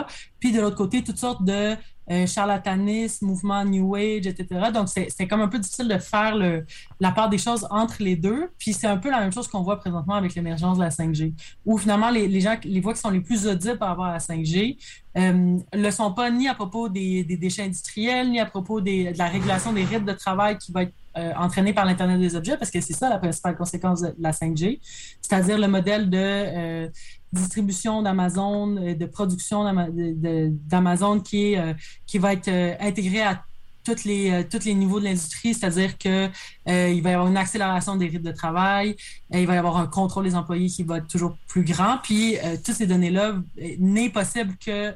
Puis de l'autre côté, toutes sortes de euh, charlatanisme, mouvement New Age, etc. Donc, c'est comme un peu difficile de faire le, la part des choses entre les deux. Puis, c'est un peu la même chose qu'on voit présentement avec l'émergence de la 5G, où finalement, les, les, gens, les voix qui sont les plus audibles par rapport à la 5G ne euh, le sont pas ni à propos des, des déchets industriels, ni à propos des, de la régulation des rythmes de travail qui va être euh, entraînée par l'Internet des objets, parce que c'est ça la principale conséquence de la 5G, c'est-à-dire le modèle de distribution d'Amazon, euh, de production d'Amazon qui, euh, qui va être euh, intégré à tous les, euh, tous les niveaux de l'industrie, c'est-à-dire que euh, il va y avoir une accélération des rythmes de travail, il va y avoir un contrôle des employés qui va être toujours plus grand, puis toutes ces données-là n'est possible que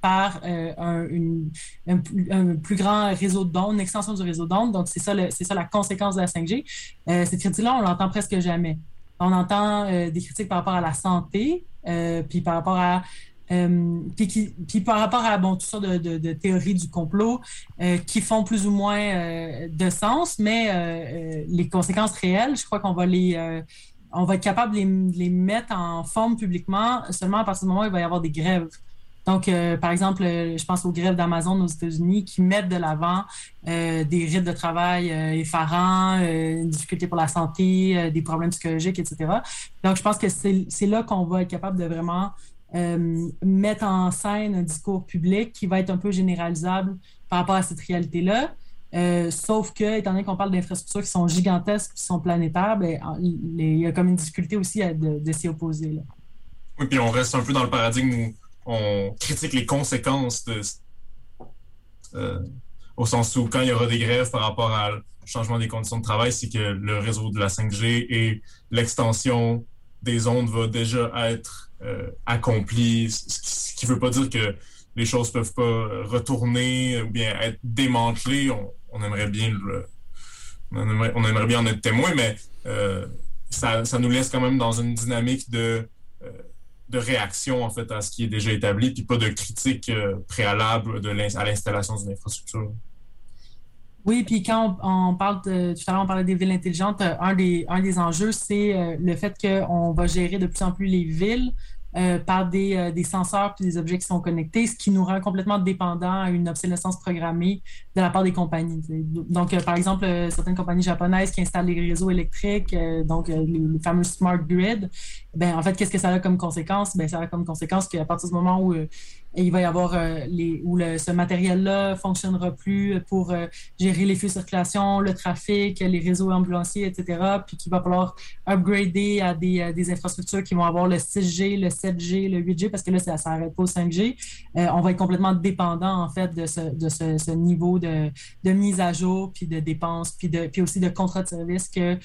par un, un, plus grand réseau d'ondes, une extension du réseau d'ondes. Donc, c'est ça, c'est ça la conséquence de la 5G. cette critique-là, on l'entend presque jamais. On entend des critiques par rapport à la santé, puis par rapport à euh, puis, par rapport à bon, toutes sortes de, théories du complot euh, qui font plus ou moins euh, de sens, mais les conséquences réelles, je crois qu'on va les on va être capable de les, mettre en forme publiquement seulement à partir du moment où il va y avoir des grèves. Donc, par exemple, je pense aux grèves d'Amazon aux États-Unis qui mettent de l'avant des rythmes de travail effarants, une difficulté pour la santé, des problèmes psychologiques, etc. Donc, je pense que c'est là qu'on va être capable de vraiment euh, mettre en scène un discours public qui va être un peu généralisable par rapport à cette réalité-là. Euh, sauf que, étant donné qu'on parle d'infrastructures qui sont gigantesques, qui sont planétaires, ben, il y a comme une difficulté aussi de, s'y opposer. Oui, puis on reste un peu dans le paradigme où on critique les conséquences euh, au sens où quand il y aura des grèves par rapport au changement des conditions de travail, c'est que le réseau de la 5G et l'extension des ondes va déjà être euh, accompli, ce qui ne veut pas dire que les choses peuvent pas retourner ou bien être démantelées. On, aimerait bien on, aimerait, bien en être témoin, mais euh, ça, nous laisse quand même dans une dynamique de, euh, de réaction en fait à ce qui est déjà établi, puis pas de critique préalable de à l'installation d'une infrastructure. Oui, puis quand on, parle de, tout à l'heure, on parlait des villes intelligentes, euh, un des, un des enjeux, c'est euh, le fait qu'on va gérer de plus en plus les villes euh, par des, des senseurs puis des objets qui sont connectés, ce qui nous rend complètement dépendants à une obsolescence programmée de la part des compagnies. Donc, par exemple, certaines compagnies japonaises qui installent les réseaux électriques, donc les, fameux smart grid, ben en fait, qu'est-ce que ça a comme conséquence? Ben, ça a comme conséquence qu'à partir du moment où et il va y avoir euh, où ce matériel-là fonctionnera plus pour euh, gérer les flux de circulation, le trafic, les réseaux ambulanciers, etc. Puis qu'il va falloir upgrader à des, des, infrastructures qui vont avoir le 6G, le 7G, le 8G, parce que là, ça n'arrête pas au 5G. Euh, on va être complètement dépendant, en fait, de ce, niveau de, mise à jour, puis de dépenses, puis, aussi de contrats de service que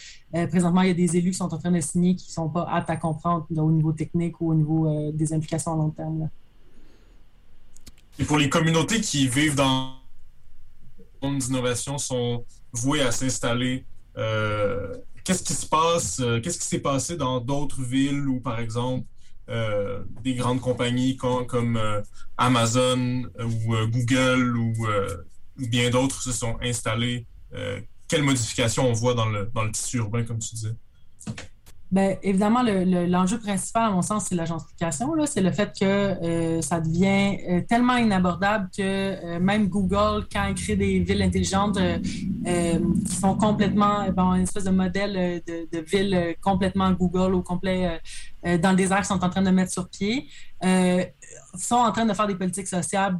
présentement, il y a des élus qui sont en train de signer qui ne sont pas aptes à comprendre au niveau technique ou au niveau des implications à long terme. Et pour les communautés qui vivent dans le monde d'innovation, sont vouées à s'installer, euh, qu'est-ce qui se passe, euh, qu'est-ce qui s'est passé dans d'autres villes où, par exemple, euh, des grandes compagnies comme, Amazon ou Google ou, bien d'autres se sont installées? quelles modifications on voit dans le, dans le tissu urbain, comme tu disais? Bien, évidemment, l'enjeu principal, à mon sens, c'est la gentrification. C'est le fait que euh, ça devient euh, tellement inabordable que euh, même Google, quand il crée des villes intelligentes qui sont complètement, une espèce de modèle de, de ville complètement Google au complet dans le désert sont en train de mettre sur pied, sont en train de faire des politiques sociales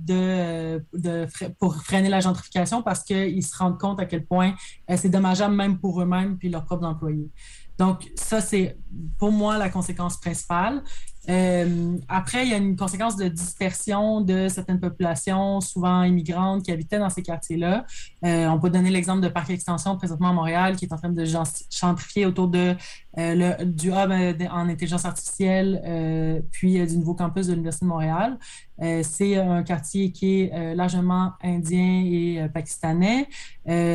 pour freiner la gentrification parce qu'ils se rendent compte à quel point c'est dommageable même pour eux-mêmes puis leurs propres employés. Donc, ça, c'est pour moi la conséquence principale. Euh, après, il y a une conséquence de dispersion de certaines populations, souvent immigrantes, qui habitaient dans ces quartiers-là. Euh, on peut donner l'exemple de Parc Extension présentement à Montréal, qui est en train de gentrifier autour euh, du hub en intelligence artificielle, puis du nouveau campus de l'Université de Montréal. C'est un quartier qui est largement indien et pakistanais.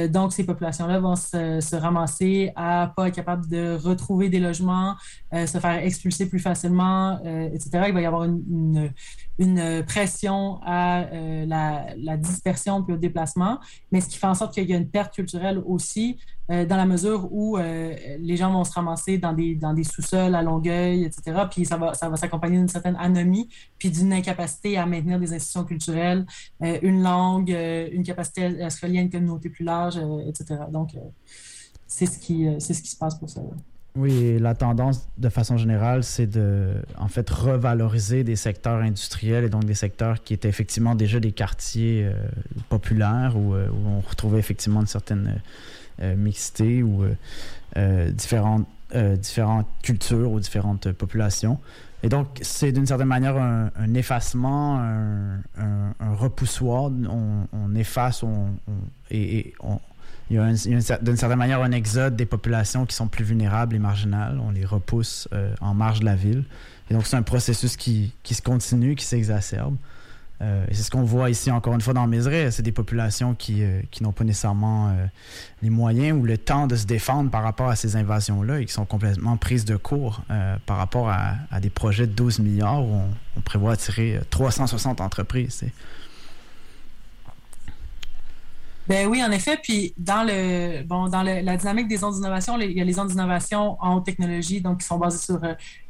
donc, ces populations-là vont se, se, ramasser à pas être capables de retrouver des logements, se faire expulser plus facilement, euh, etc., il va y avoir une, pression à euh, la, dispersion puis au déplacement, mais ce qui fait en sorte qu'il y a une perte culturelle aussi, euh, dans la mesure où les gens vont se ramasser dans des, sous-sols à Longueuil, etc., puis ça va, s'accompagner d'une certaine anomie, puis d'une incapacité à maintenir des institutions culturelles, une langue, une capacité à se relier à une communauté plus large, etc. Donc, c'est ce, qui, ce qui se passe pour ça. Oui, la tendance de façon générale, c'est de en fait revaloriser des secteurs industriels et donc des secteurs qui étaient effectivement déjà des quartiers euh, populaires euh, où, on retrouvait effectivement une certaine euh, mixité ou différentes différentes cultures ou différentes populations. Et donc, c'est d'une certaine manière un, effacement, un, repoussoir. On, efface on, et, il y a, d'une certaine manière un exode des populations qui sont plus vulnérables et marginales. On les repousse en marge de la ville. Et donc, c'est un processus qui, qui se continue, qui s'exacerbe. Euh, c'est ce qu'on voit ici, encore une fois, dans Mézeray. C'est des populations qui, euh, qui n'ont pas nécessairement euh, les moyens ou le temps de se défendre par rapport à ces invasions-là et qui sont complètement prises de court par rapport à, des projets de 12 milliards où on, prévoit attirer 360 entreprises. Ben oui, en effet. Puis dans le bon, dans la dynamique des zones d'innovation, il y a les zones d'innovation en haute technologie, donc qui sont basées sur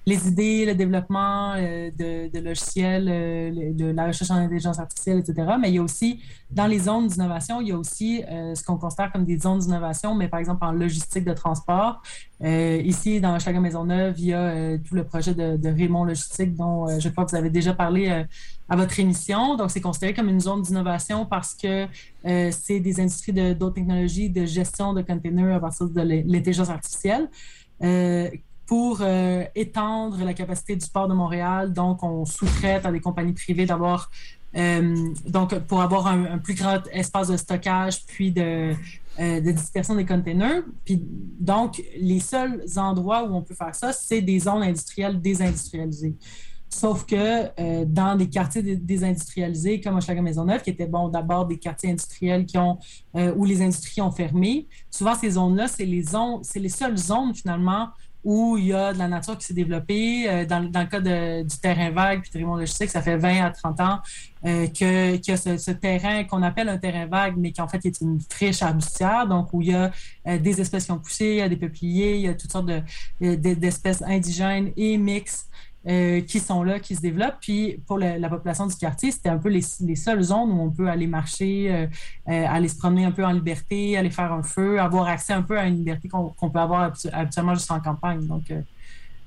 les idées, le développement euh, de, logiciels, euh, de la recherche en intelligence artificielle, etc. Mais il y a aussi, dans les zones d'innovation, il y a aussi ce qu'on considère comme des zones d'innovation, mais par exemple en logistique de transport. ici, dans Maison Maisonneuve, il y a tout le projet de, Raymond Logistique, dont je crois que vous avez déjà parlé à votre émission. Donc, c'est considéré comme une zone d'innovation parce que euh, c'est des industries d'autres technologies de gestion de containers à partir de l'intelligence artificielle. Euh, pour euh, étendre la capacité du port de Montréal, donc on sous-traite à des compagnies privées d'avoir donc pour avoir un, plus grand espace de stockage puis de, de dispersion des containers. Puis donc les seuls endroits où on peut faire ça, c'est des zones industrielles désindustrialisées. Sauf que euh, dans des quartiers désindustrialisés comme Hochelaga Maisonneuve, qui étaient bon, d'abord des quartiers industriels qui ont, euh, où les industries ont fermé, souvent ces zones-là, c'est les zones, c'est les seules zones finalement où il y a de la nature qui s'est développée. Euh, dans, le cas du terrain vague, puis Raymond Logistique, ça fait 20 à 30 ans que, que ce, ce terrain qu'on appelle un terrain vague, mais qui en fait est une friche arbustière, donc où il y a des espèces qui ont poussé, il y a des peupliers, il y a toutes sortes d'espèces indigènes et mixtes euh, qui sont là, qui se développent. Puis pour la population du quartier, c'était un peu les, seules zones où on peut aller marcher, euh, euh, aller se promener un peu en liberté, aller faire un feu, avoir accès un peu à une liberté qu'on peut avoir habituellement juste en campagne. Donc,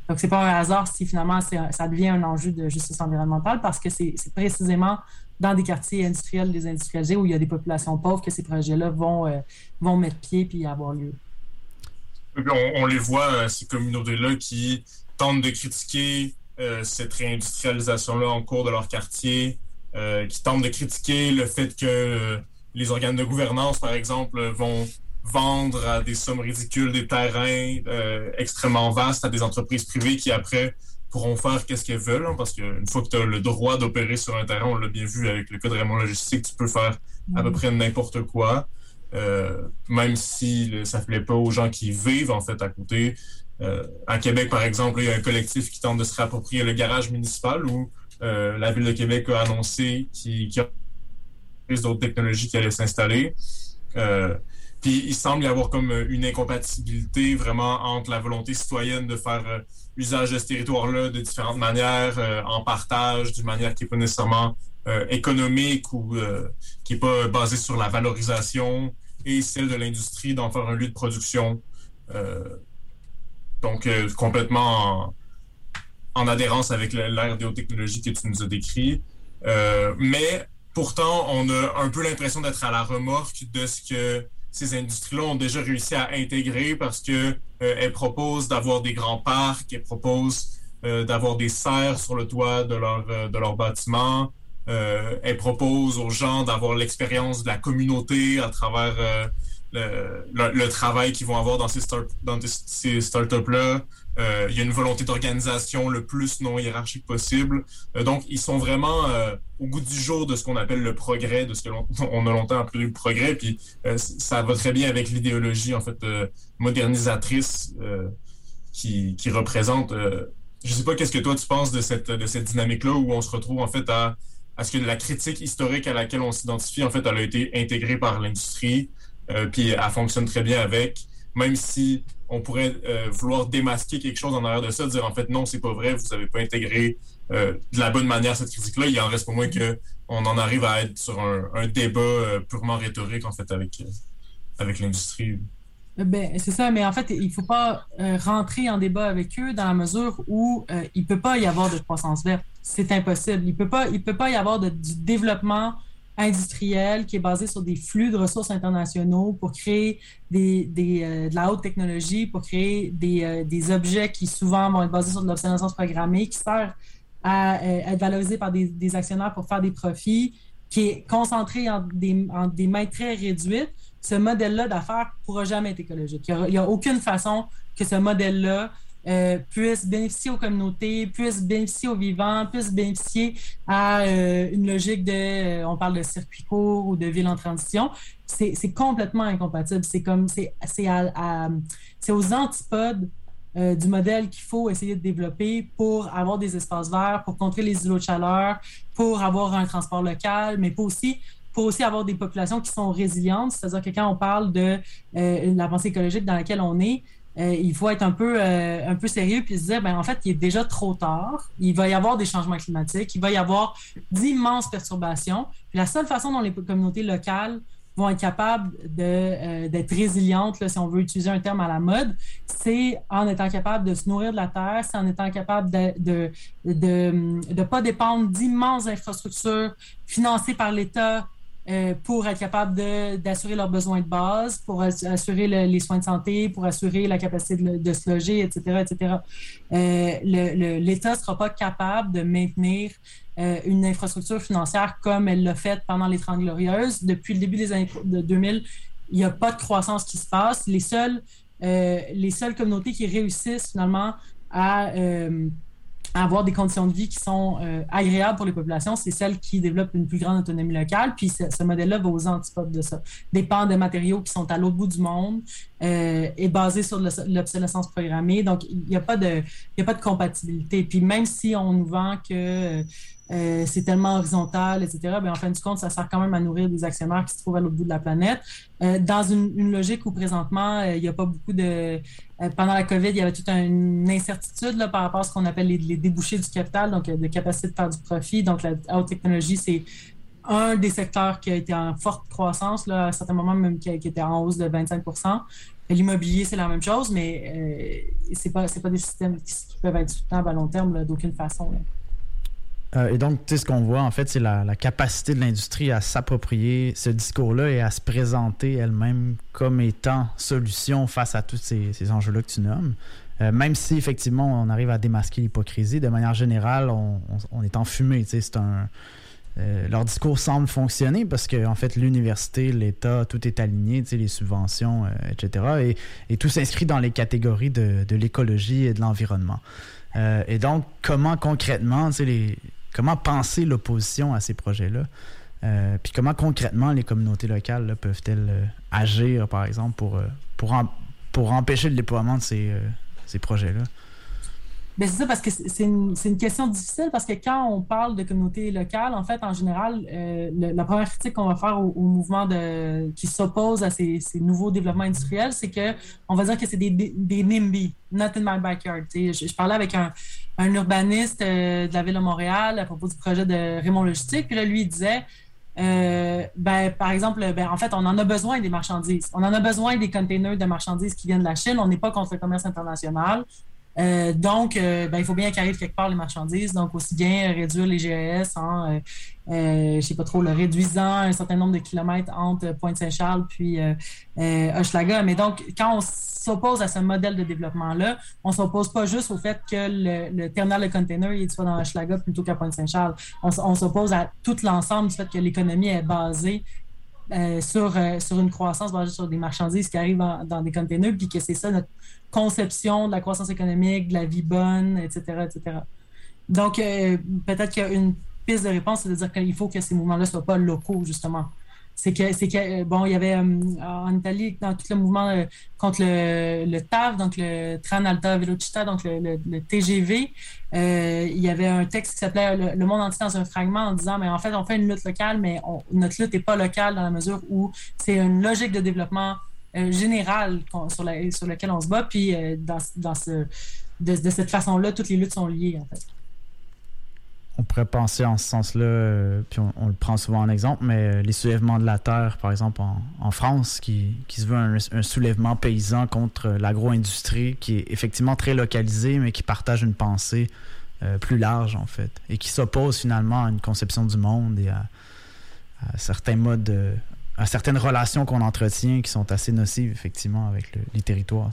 donc c'est pas un hasard si finalement ça devient un enjeu de justice environnementale parce que c'est précisément dans des quartiers industriels désindustrialisés où il y a des populations pauvres que ces projets-là vont, vont mettre pied puis avoir lieu. On, les voit, ces communautés-là qui tentent de critiquer euh, cette réindustrialisation-là en cours de leur quartier, euh, qui tentent de critiquer le fait que euh, les organes de gouvernance, par exemple, vont vendre à des sommes ridicules des terrains extrêmement vastes à des entreprises privées qui après pourront faire qu'est-ce qu'elles veulent, hein, parce qu'une fois que tu as le droit d'opérer sur un terrain, on l'a bien vu avec le cas de Raymond Logistique, tu peux faire à peu mm. près n'importe quoi, même si ça ne plaît pas aux gens qui vivent en fait à côté. Euh, à Québec, par exemple, il y a un collectif qui tente de se réapproprier le garage municipal où euh, la Ville de Québec a annoncé qu'il y a d'autres technologies qui allaient s'installer. Euh, puis il semble y avoir comme une incompatibilité vraiment entre la volonté citoyenne de faire usage de ce territoire-là de différentes manières, en partage, d'une manière qui n'est pas nécessairement économique ou qui n'est pas basée sur la valorisation, et celle de l'industrie d'en faire un lieu de production. Donc, euh, complètement en, adhérence avec l'ère technologies que tu nous as décrit. Euh, mais pourtant, on a un peu l'impression d'être à la remorque de ce que ces industries-là ont déjà réussi à intégrer parce que euh, elles proposent d'avoir des grands parcs, elles proposent d'avoir des serres sur le toit de leur, de leur bâtiment. elles proposent aux gens d'avoir l'expérience de la communauté à travers le, travail qu'ils vont avoir dans ces, start, dans ces startups-là. Euh, il y a une volonté d'organisation le plus non hiérarchique possible. Euh, donc, ils sont vraiment euh, au goût du jour de ce qu'on appelle le progrès, de ce qu'on on a longtemps appelé le progrès. Puis, ça va très bien avec l'idéologie, en fait, modernisatrice qui, qui, représente. je sais pas qu'est-ce que toi tu penses de cette, de cette dynamique-là où on se retrouve, en fait, à, à ce que la critique historique à laquelle on s'identifie, en fait, elle a été intégrée par l'industrie. Euh, puis elle fonctionne très bien avec, même si on pourrait euh, vouloir démasquer quelque chose en arrière de ça, dire en fait non, c'est pas vrai, vous n'avez pas intégré euh, de la bonne manière cette critique-là. Il en reste pas moins que on en arrive à être sur un, débat purement rhétorique en fait avec avec l'industrie. Ben, c'est ça, mais en fait, il ne faut pas rentrer en débat avec eux dans la mesure où il ne peut pas y avoir de croissance verte. C'est impossible. Il ne peut, pas, il peut pas y avoir de, du développement industriel qui est basé sur des flux de ressources internationaux pour créer des de la haute technologie, pour créer des, des, objets qui souvent vont être basés sur de l'obsolescence programmée, qui sert à être valorisé par des, actionnaires pour faire des profits, qui est concentré en des mains très réduites, ce modèle-là d'affaires ne pourra jamais être écologique. Il n'y a, aucune façon que ce modèle-là euh, bénéficier aux communautés, puisse bénéficier aux vivants, puisse bénéficier à euh, une logique de, euh, on parle de circuit court ou de ville en transition. C'est complètement incompatible. C'est comme, c'est aux antipodes du modèle qu'il faut essayer de développer pour avoir des espaces verts, pour contrer les îlots de chaleur, pour avoir un transport local, mais pour aussi pour aussi avoir des populations qui sont résilientes. C'est-à-dire que quand on parle de euh, la pensée écologique dans laquelle on est, euh, il faut être un peu, euh, un peu sérieux puis se dire, ben, en fait, il est déjà trop tard. Il va y avoir des changements climatiques, il va y avoir d'immenses perturbations. la seule façon dont les communautés locales vont être capables d'être résilientes, si on veut utiliser un terme à la mode, c'est en étant capable de se nourrir de la terre, c'est en étant capable de ne de, de, pas dépendre d'immenses infrastructures financées par l'État euh, pour être capable d'assurer leurs besoins de base, pour assurer les soins de santé, pour assurer la capacité de, se loger, etc., etc. Euh, L'État ne sera pas capable de maintenir euh, une infrastructure financière comme elle l'a fait pendant les Trente Glorieuses. Depuis le début des années 2000, il n'y a pas de croissance qui se passe. Les seules, les seules communautés qui réussissent finalement à avoir des conditions de vie qui sont euh, agréables pour les populations, c'est celles qui développent une plus grande autonomie locale. Puis ce, modèle-là va aux antipodes de ça. Dépend des matériaux qui sont à l'autre bout du monde euh, et basé sur l'obsolescence programmée. Donc, il n'y a, pas de, a pas de compatibilité. Puis même si on nous vend que euh, c'est tellement horizontal, etc. Bien, en fin de compte, ça sert quand même à nourrir des actionnaires qui se trouvent à l'autre bout de la planète. Euh, dans une, logique où présentement, euh, il n'y a pas beaucoup de... pendant la COVID, il y avait toute une incertitude par rapport à ce qu'on appelle les, débouchés du capital, donc de capacité de faire du profit. Donc, la haute technologie, c'est un des secteurs qui a été en forte croissance, là, à un certain moment même qui, était en hausse de 25% L'immobilier, c'est la même chose, mais ce n'est pas, pas des systèmes qui, peuvent être soutenables à long terme d'aucune façon. Euh, et donc, tu sais, ce qu'on voit, en fait, c'est la, capacité de l'industrie à s'approprier ce discours-là et à se présenter elle-même comme étant solution face à tous ces, enjeux-là que tu nommes. Euh, même si, effectivement, on arrive à démasquer l'hypocrisie, de manière générale, on, est enfumé. Tu sais, c'est un... Euh, leur discours semble fonctionner parce que fait l'université, l'État, tout est aligné, les subventions, etc. Et, tout s'inscrit dans les catégories de, l'écologie et de l'environnement. et donc, comment concrètement, comment penser l'opposition à ces projets-là? Euh, puis comment concrètement les communautés locales peuvent-elles euh, agir, par exemple, pour, euh, pour, empêcher le déploiement de ces projets-là? Ben, c'est ça, parce que c'est une, question difficile, parce que quand on parle de communautés locales, en fait, en général, la première critique qu'on va faire au, mouvement qui s'oppose à ces, nouveaux développements industriels, c'est qu'on va dire que c'est des, NIMBY, not in my backyard. Je, parlais avec un, un urbaniste euh, de la ville de Montréal à propos du projet de Raymond Logistique. Puis là, lui, il disait, euh, ben, par exemple, ben, en fait, on en a besoin des marchandises. On en a besoin des containers de marchandises qui viennent de la Chine. On n'est pas contre le commerce international. Euh, donc, euh, ben, il faut bien qu'arrivent quelque part les marchandises. Donc, aussi bien réduire les GES en, euh, euh, je sais pas trop, le réduisant un certain nombre de kilomètres entre Pointe-Saint-Charles puis Hochelaga. Mais donc, quand on s'oppose à ce modèle de développement-là, on s'oppose pas juste au fait que le, terminal de container il soit dans Hochelaga plutôt qu'à Pointe-Saint-Charles. On, on s'oppose à tout l'ensemble du fait que l'économie est basée euh, sur, euh, sur une croissance basée sur des marchandises qui arrivent dans des containers, puis que c'est ça notre conception de la croissance économique, de la vie bonne, etc. etc. Donc, euh, peut-être qu'il y a une piste de réponse, c'est de dire qu'il faut que ces mouvements-là ne soient pas locaux, justement c'est que, c'est que, bon, il y avait en Italie, dans tout le mouvement contre le, TAV, donc le Tran Alta Velocità, donc le, TGV, euh, il y avait un texte qui s'appelait le, monde entier dans un fragment en disant, mais en fait, on fait une lutte locale, mais notre lutte n'est pas locale dans la mesure où c'est une logique de développement euh, général sur, la, sur laquelle on se bat, puis euh, dans, dans ce, de, de cette façon-là, toutes les luttes sont liées, en fait on pourrait penser en ce sens-là, euh, puis on, le prend souvent en exemple, mais euh, les soulèvements de la terre, par exemple en, France, qui, se veut un, soulèvement paysan contre l'agro-industrie, qui est effectivement très localisé, mais qui partage une pensée euh, plus large, en fait, et qui s'oppose finalement à une conception du monde et à, à certains modes, à certaines relations qu'on entretient qui sont assez nocives, effectivement, avec les territoires.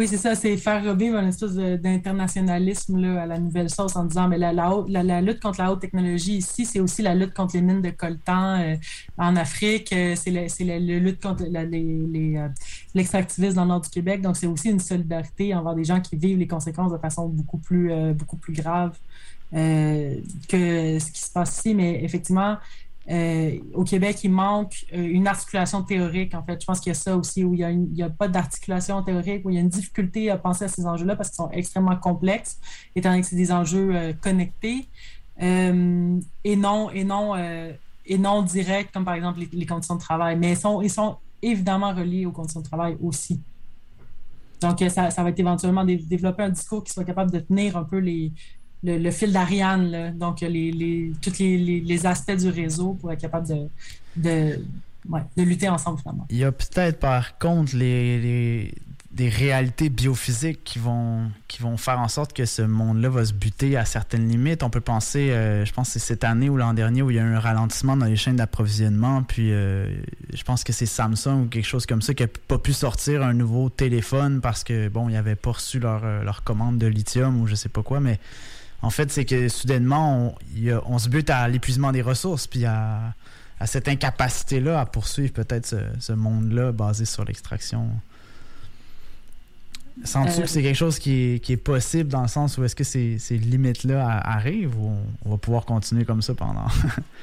Oui, c'est ça, c'est faire revivre une espèce d'internationalisme à la nouvelle sauce en disant mais la, la, lutte contre la haute technologie ici, c'est aussi la lutte contre les mines de coltan euh, en Afrique, euh, c'est la, lutte contre euh, l'extractivisme dans le nord du Québec. Donc, c'est aussi une solidarité envers des gens qui vivent les conséquences de façon beaucoup plus, beaucoup plus grave que ce qui se passe ici. Mais effectivement, euh, au Québec, il manque euh, une articulation théorique, en fait. Je pense qu'il y a ça aussi, où il n'y a, pas d'articulation théorique, où il y a une difficulté à penser à ces enjeux-là parce qu'ils sont extrêmement complexes, étant donné que c'est des enjeux euh, connectés et non, et non, et non directs, comme par exemple les, conditions de travail. Mais ils sont, évidemment reliés aux conditions de travail aussi. Donc, ça, ça va être éventuellement développer un discours qui soit capable de tenir un peu les, le, fil d'Ariane, donc les, tous les, aspects du réseau pour être capable de, de, lutter ensemble finalement. Il y a peut-être par contre les, des réalités biophysiques qui vont, qui vont faire en sorte que ce monde-là va se buter à certaines limites. On peut penser, euh, je pense que c'est cette année ou l'an dernier où il y a eu un ralentissement dans les chaînes d'approvisionnement, puis euh, je pense que c'est Samsung ou quelque chose comme ça qui n'a pas pu sortir un nouveau téléphone parce que, bon, n'avaient pas reçu leur, euh, leur commande de lithium ou je sais pas quoi, mais en fait, c'est que soudainement, on, se bute à l'épuisement des ressources, puis à, cette incapacité-là à poursuivre peut-être ce, monde-là basé sur l'extraction. Sens-tu que euh, c'est quelque chose qui est, possible dans le sens où est-ce que ces, limites-là arrivent ou on, va pouvoir continuer comme ça pendant?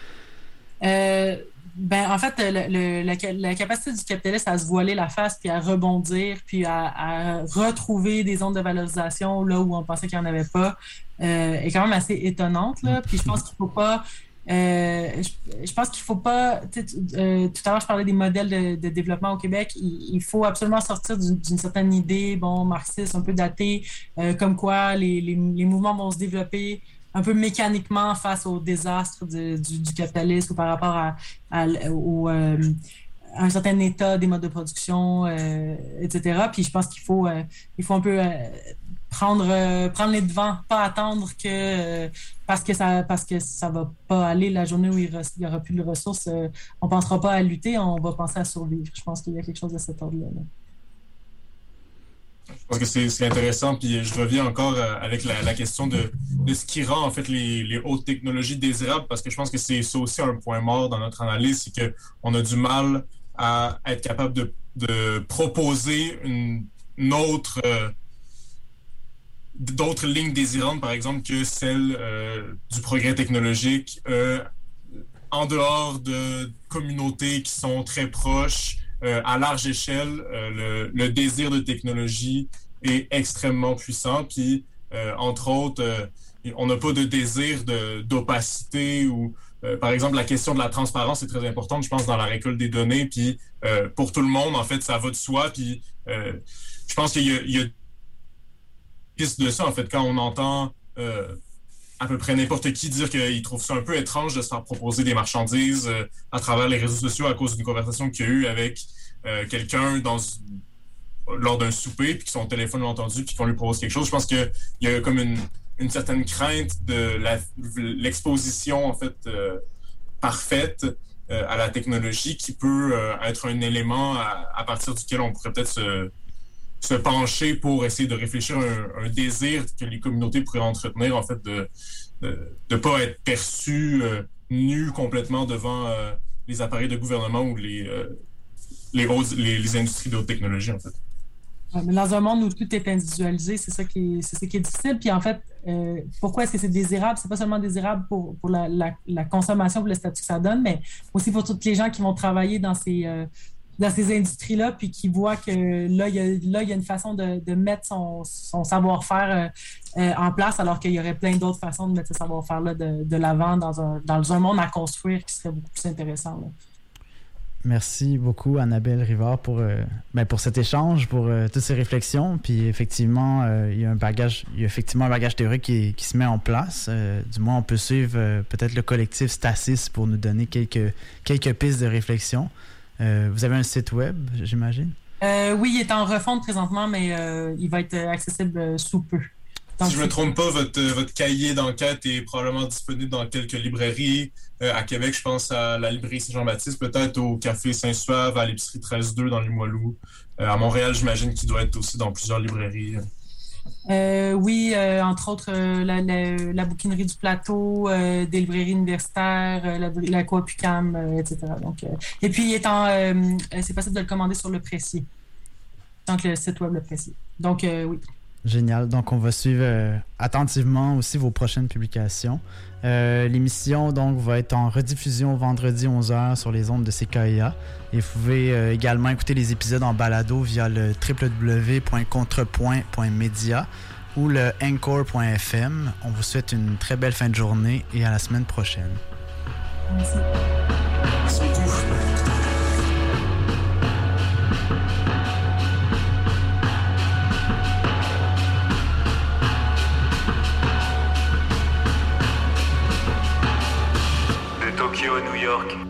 euh, ben, en fait, la, capacité du capitaliste à se voiler la face, puis à rebondir, puis à, retrouver des zones de valorisation là où on pensait qu'il n'y en avait pas, est quand même assez étonnante. Là. Puis je pense qu'il ne faut pas... Euh, je, pense qu'il faut pas. Euh, tout à l'heure, je parlais des modèles de, développement au Québec. Il, faut absolument sortir d'une certaine idée, bon, marxiste, un peu datée, comme quoi les, les, mouvements vont se développer un peu mécaniquement face au désastre du, capitalisme ou par rapport à, euh, un certain état des modes de production, euh, etc. Puis je pense qu'il faut, euh, il faut un peu prendre, prendre les devants, pas attendre que parce que ça parce que ça va pas aller la journée où il n'y aura plus de ressources, on pensera pas à lutter, on va penser à survivre. Je pense qu'il y a quelque chose de cet ordre-là. là je pense que c'est intéressant. Puis je reviens encore euh, avec la, question de, ce qui rend en fait les, hautes technologies désirables, parce que je pense que c'est aussi un point mort dans notre analyse, c'est qu'on a du mal à être capable de, proposer une, autre euh, d'autres lignes désirantes, par exemple, que celle euh, du progrès technologique en dehors de communautés qui sont très proches euh, à large échelle, euh, le, désir de technologie est extrêmement puissant. Puis, euh, entre autres, on n'a pas de désir d'opacité ou, par exemple, la question de la transparence est très importante, je pense, dans la récolte des données. Puis, pour tout le monde, en fait, ça va de soi. Puis, je pense qu'il y, a piste de ça, en fait, quand on entend à peu près n'importe qui dire qu'il trouve ça un peu étrange de se faire proposer des marchandises euh, à travers les réseaux sociaux à cause d'une conversation qu'il y a eu avec euh, quelqu'un lors d'un souper, puis que son téléphone l'a entendu, puis qu'on lui propose quelque chose. Je pense qu'il y a comme une, certaine crainte de l'exposition, en fait, euh, parfaite à la technologie qui peut être un élément à, à, partir duquel on pourrait peut-être se, se pencher pour essayer de réfléchir à un, désir que les communautés pourraient entretenir, en fait, de ne pas être perçus euh, nus complètement devant euh, les appareils de gouvernement ou les, euh, les, les, industries de haute technologie, en fait. dans un monde où tout est individualisé, c'est ça qui est, c'est qui est difficile. Puis en fait, pourquoi est-ce que c'est désirable? C'est pas seulement désirable pour, pour la, la, consommation, pour le statut que ça donne, mais aussi pour toutes les gens qui vont travailler dans ces, dans ces industries-là, puis qui voit que là, il y a, là, il y a une façon de, mettre son, son savoir-faire euh, euh, en place, alors qu'il y aurait plein d'autres façons de mettre ce savoir-faire-là de, de l'avant dans un, dans un monde à construire qui serait beaucoup plus intéressant. Merci beaucoup, Annabelle Rivard, pour, euh, ben, pour cet échange, pour toutes ces réflexions. Puis effectivement, il y a un bagage, il y a effectivement un bagage théorique qui, qui se met en place. du moins, on peut suivre peut-être le collectif Stasis pour nous donner quelques, quelques pistes de réflexion. Euh, vous avez un site web, j'imagine? Euh, oui, il est en refonte présentement, mais euh, il va être accessible sous peu. Donc, si je me c'est- trompe pas, votre, votre cahier d'enquête est probablement disponible dans quelques librairies. Euh, à Québec, je pense à la librairie Saint-Jean-Baptiste, peut-être au Café Saint-Suave, à l'épicerie 13-2 dans les Limoilou. Euh, à Montréal, j'imagine qu'il doit être aussi dans plusieurs librairies. Euh, oui, euh, entre autres, euh, la, bouquinerie du plateau, des librairies universitaires, la, la etc. Et puis, euh, c'est possible de le commander sur le Précier. Donc, le site web Le Précier. Donc, oui. Génial. Donc, on va suivre euh, attentivement aussi vos prochaines publications. Euh, L'émission donc va être en rediffusion vendredi 11h sur les ondes de CKIA. Et vous pouvez euh, également écouter les épisodes en balado via le www.contrepoint.media ou le encore.fm. On vous souhaite une très belle fin de journée et à la semaine prochaine. New York,